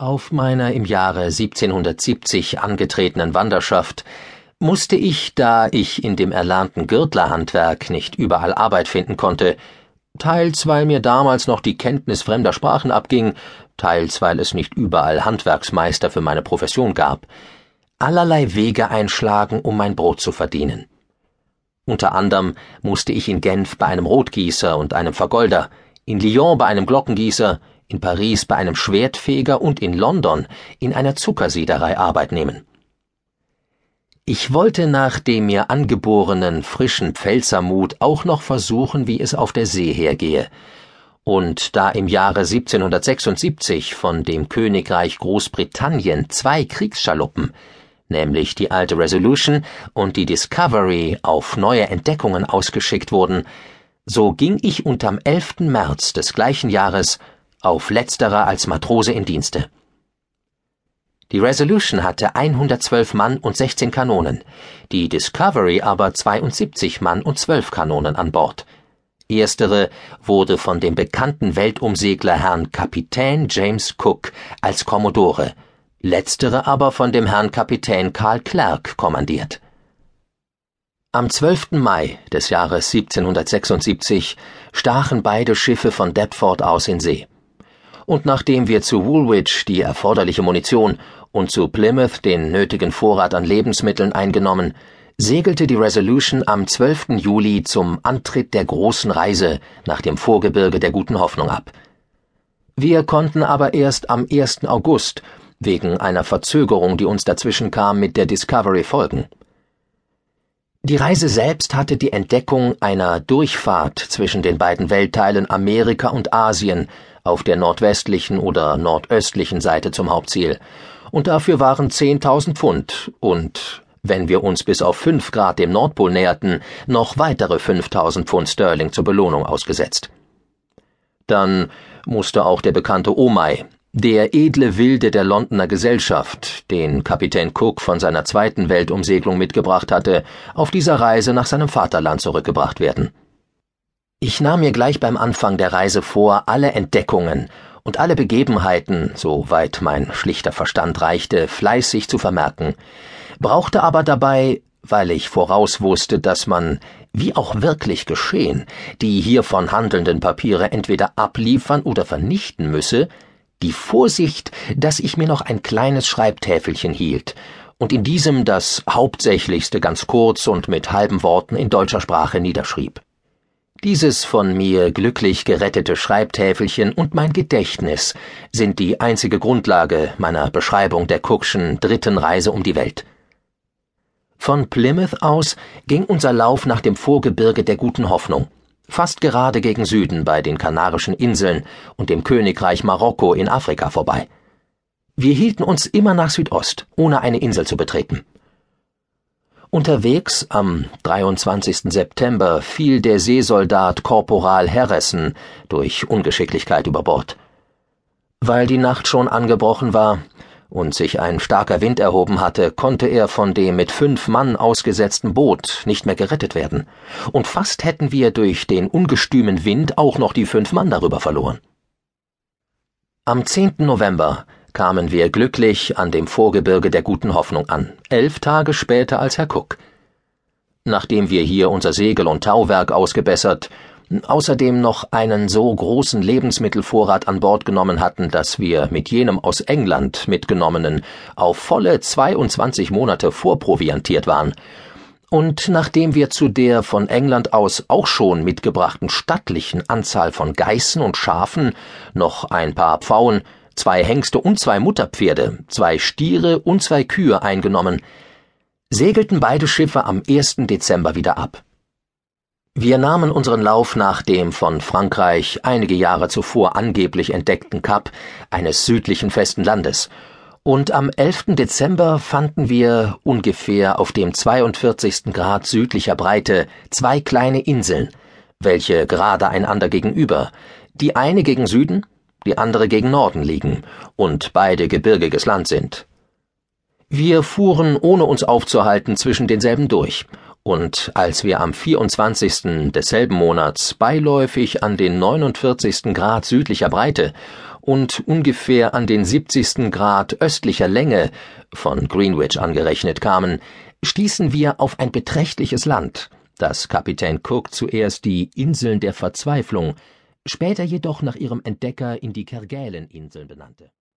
Auf meiner im Jahre 1770 angetretenen Wanderschaft musste ich, da ich in dem erlernten Gürtlerhandwerk nicht überall Arbeit finden konnte, teils weil mir damals noch die Kenntnis fremder Sprachen abging, teils weil es nicht überall Handwerksmeister für meine Profession gab, allerlei Wege einschlagen, um mein Brot zu verdienen. Unter anderem musste ich in Genf bei einem Rotgießer und einem Vergolder, in Lyon bei einem Glockengießer, in Paris bei einem Schwertfeger und in London in einer Zuckersiederei Arbeit nehmen. Ich wollte nach dem mir angeborenen frischen Pfälzermut auch noch versuchen, wie es auf der See hergehe, und da im Jahre 1776 von dem Königreich Großbritannien zwei Kriegsschaluppen, nämlich die alte Resolution und die Discovery, auf neue Entdeckungen ausgeschickt wurden, so ging ich unterm 11. März des gleichen Jahres auf letzterer als Matrose in Dienste. Die Resolution hatte 112 Mann und 16 Kanonen, die Discovery aber 72 Mann und 12 Kanonen an Bord. Erstere wurde von dem bekannten Weltumsegler Herrn Kapitän James Cook als Kommodore, letztere aber von dem Herrn Kapitän Karl Clerk kommandiert. Am 12. Mai des Jahres 1776 stachen beide Schiffe von Deptford aus in See und nachdem wir zu Woolwich die erforderliche Munition und zu Plymouth den nötigen Vorrat an Lebensmitteln eingenommen, segelte die Resolution am 12. Juli zum Antritt der großen Reise nach dem Vorgebirge der guten Hoffnung ab. Wir konnten aber erst am 1. August wegen einer Verzögerung, die uns dazwischen kam, mit der Discovery folgen. Die Reise selbst hatte die Entdeckung einer Durchfahrt zwischen den beiden Weltteilen Amerika und Asien auf der nordwestlichen oder nordöstlichen Seite zum Hauptziel, und dafür waren zehntausend Pfund und, wenn wir uns bis auf fünf Grad dem Nordpol näherten, noch weitere fünftausend Pfund Sterling zur Belohnung ausgesetzt. Dann musste auch der bekannte Omai, der edle Wilde der Londoner Gesellschaft, den Kapitän Cook von seiner zweiten Weltumsegelung mitgebracht hatte, auf dieser Reise nach seinem Vaterland zurückgebracht werden. Ich nahm mir gleich beim Anfang der Reise vor, alle Entdeckungen und alle Begebenheiten, soweit mein schlichter Verstand reichte, fleißig zu vermerken, brauchte aber dabei, weil ich voraus wusste, dass man, wie auch wirklich geschehen, die hiervon handelnden Papiere entweder abliefern oder vernichten müsse, die Vorsicht, dass ich mir noch ein kleines Schreibtäfelchen hielt und in diesem das Hauptsächlichste ganz kurz und mit halben Worten in deutscher Sprache niederschrieb. Dieses von mir glücklich gerettete Schreibtäfelchen und mein Gedächtnis sind die einzige Grundlage meiner Beschreibung der Cookschen dritten Reise um die Welt. Von Plymouth aus ging unser Lauf nach dem Vorgebirge der guten Hoffnung, fast gerade gegen Süden bei den Kanarischen Inseln und dem Königreich Marokko in Afrika vorbei. Wir hielten uns immer nach Südost, ohne eine Insel zu betreten. Unterwegs am 23. September fiel der Seesoldat Korporal Harrison durch Ungeschicklichkeit über Bord. Weil die Nacht schon angebrochen war und sich ein starker Wind erhoben hatte, konnte er von dem mit fünf Mann ausgesetzten Boot nicht mehr gerettet werden, und fast hätten wir durch den ungestümen Wind auch noch die fünf Mann darüber verloren. Am 10. November kamen wir glücklich an dem Vorgebirge der guten Hoffnung an, elf Tage später als Herr Cook. Nachdem wir hier unser Segel und Tauwerk ausgebessert, außerdem noch einen so großen Lebensmittelvorrat an Bord genommen hatten, dass wir mit jenem aus England mitgenommenen auf volle 22 Monate vorproviantiert waren, und nachdem wir zu der von England aus auch schon mitgebrachten stattlichen Anzahl von Geißen und Schafen noch ein paar Pfauen, zwei Hengste und zwei Mutterpferde, zwei Stiere und zwei Kühe eingenommen, segelten beide Schiffe am 1. Dezember wieder ab. Wir nahmen unseren Lauf nach dem von Frankreich einige Jahre zuvor angeblich entdeckten Kap eines südlichen festen Landes, und am 11. Dezember fanden wir ungefähr auf dem 42. Grad südlicher Breite zwei kleine Inseln, welche gerade einander gegenüber, die eine gegen Süden, die andere gegen Norden liegen und beide gebirgiges Land sind. Wir fuhren, ohne uns aufzuhalten, zwischen denselben durch, und als wir am 24. desselben Monats beiläufig an den 49. Grad südlicher Breite und ungefähr an den 70. Grad östlicher Länge, von Greenwich angerechnet kamen, stießen wir auf ein beträchtliches Land, das Kapitän Cook zuerst die Inseln der Verzweiflung, später jedoch nach ihrem Entdecker in die Kerguelen-Inseln benannte